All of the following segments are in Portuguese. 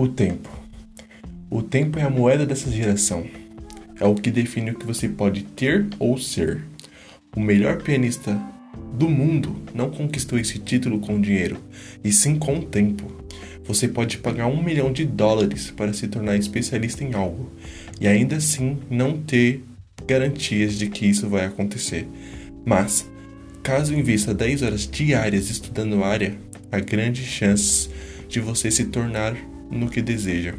O tempo. O tempo é a moeda dessa geração. É o que define o que você pode ter ou ser. O melhor pianista do mundo não conquistou esse título com dinheiro, e sim com o tempo. Você pode pagar um milhão de dólares para se tornar especialista em algo, e ainda assim não ter garantias de que isso vai acontecer. Mas, caso invista 10 horas diárias estudando a área, há grandes chances de você se tornar no que deseja.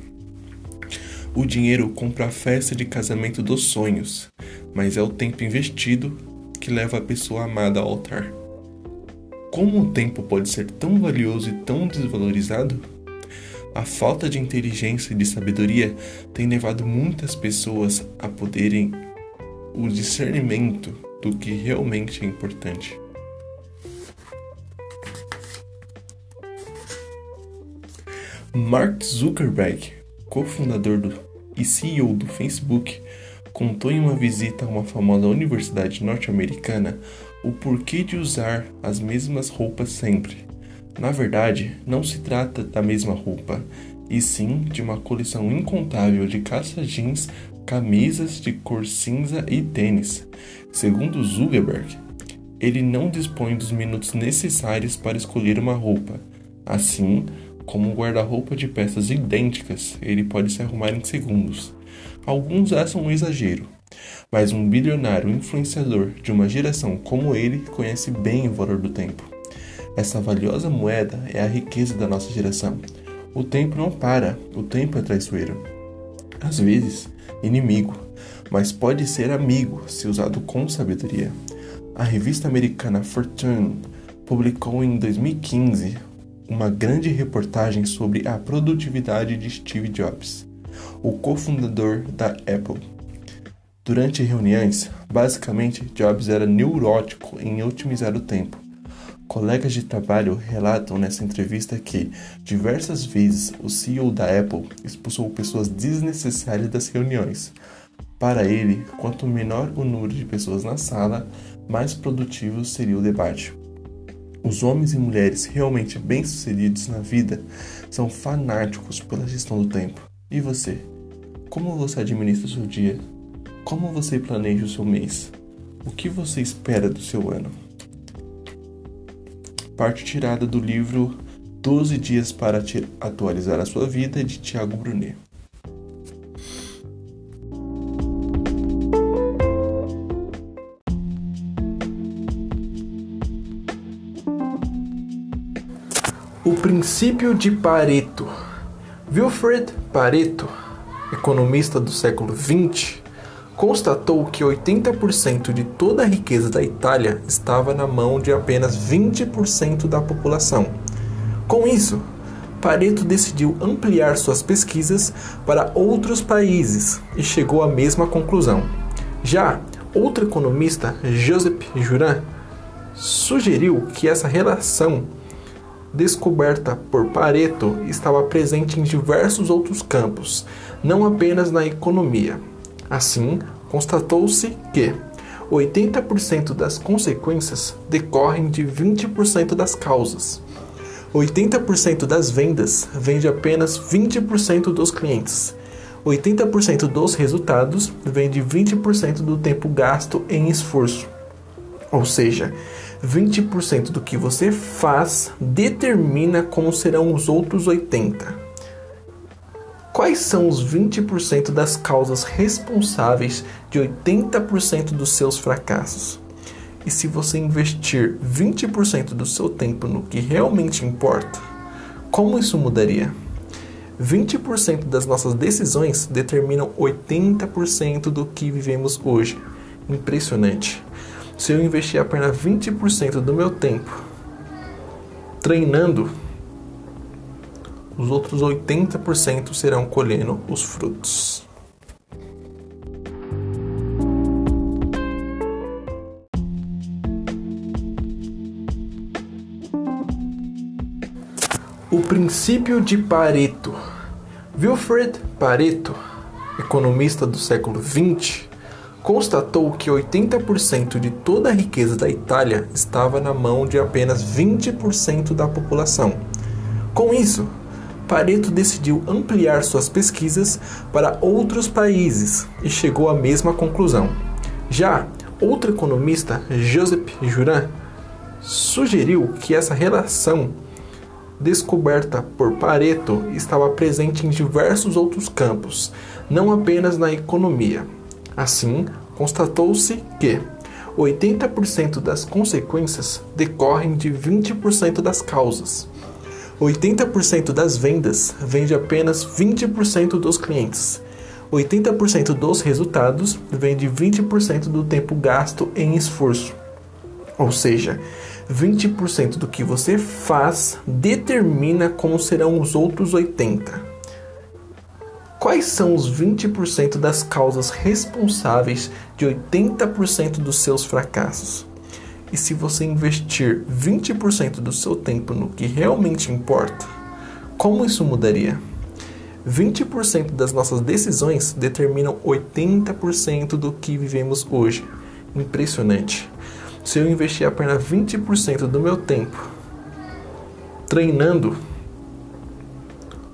O dinheiro compra a festa de casamento dos sonhos, mas é o tempo investido que leva a pessoa amada ao altar. Como o tempo pode ser tão valioso e tão desvalorizado? A falta de inteligência e de sabedoria tem levado muitas pessoas a poderem o discernimento do que realmente é importante. Mark Zuckerberg, cofundador do, e CEO do Facebook, contou em uma visita a uma famosa universidade norte-americana o porquê de usar as mesmas roupas sempre. Na verdade, não se trata da mesma roupa, e sim de uma coleção incontável de calça jeans, camisas de cor cinza e tênis. Segundo Zuckerberg, ele não dispõe dos minutos necessários para escolher uma roupa. Assim, como um guarda-roupa de peças idênticas, ele pode se arrumar em segundos. Alguns acham um exagero, mas um bilionário influenciador de uma geração como ele conhece bem o valor do tempo. Essa valiosa moeda é a riqueza da nossa geração. O tempo não para, o tempo é traiçoeiro. Às vezes, inimigo, mas pode ser amigo se usado com sabedoria. A revista americana Fortune publicou em 2015 uma grande reportagem sobre a produtividade de Steve Jobs, o cofundador da Apple. Durante reuniões, basicamente Jobs era neurótico em otimizar o tempo. Colegas de trabalho relatam nessa entrevista que, diversas vezes, o CEO da Apple expulsou pessoas desnecessárias das reuniões. Para ele, quanto menor o número de pessoas na sala, mais produtivo seria o debate. Os homens e mulheres realmente bem-sucedidos na vida são fanáticos pela gestão do tempo. E você? Como você administra o seu dia? Como você planeja o seu mês? O que você espera do seu ano? Parte tirada do livro 12 Dias para Atualizar a Sua Vida de Tiago Brunet. O princípio de Pareto. Wilfred Pareto, economista do século XX, constatou que 80% de toda a riqueza da Itália estava na mão de apenas 20% da população. Com isso, Pareto decidiu ampliar suas pesquisas para outros países e chegou à mesma conclusão. Já outro economista, Joseph Juran, sugeriu que essa relação descoberta por Pareto estava presente em diversos outros campos, não apenas na economia. Assim, constatou-se que 80% das consequências decorrem de 20% das causas. 80% das vendas vem de apenas 20% dos clientes. 80% dos resultados vem de 20% do tempo gasto em esforço. Ou seja, 20% do que você faz determina como serão os outros 80%. Quais são os 20% das causas responsáveis de 80% dos seus fracassos? E se você investir 20% do seu tempo no que realmente importa, como isso mudaria? 20% das nossas decisões determinam 80% do que vivemos hoje. Impressionante. Se eu investir apenas 20% do meu tempo treinando, os outros 80% serão colhendo os frutos. O princípio de Pareto. Wilfred Pareto, economista do século XX, constatou que 80% de toda a riqueza da Itália estava na mão de apenas 20% da população. Com isso, Pareto decidiu ampliar suas pesquisas para outros países e chegou à mesma conclusão. Já outro economista, Joseph Juran, sugeriu que essa relação descoberta por Pareto estava presente em diversos outros campos, não apenas na economia. Assim, constatou-se que 80% das consequências decorrem de 20% das causas. 80% das vendas vem de apenas 20% dos clientes. 80% dos resultados vem de 20% do tempo gasto em esforço. Ou seja, 20% do que você faz determina como serão os outros 80%. Quais são os 20% das causas responsáveis de 80% dos seus fracassos? E se você investir 20% do seu tempo no que realmente importa, como isso mudaria? 20% das nossas decisões determinam 80% do que vivemos hoje. Impressionante. Se eu investir apenas 20% do meu tempo treinando,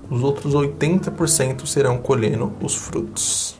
os outros 80% serão colhendo os frutos.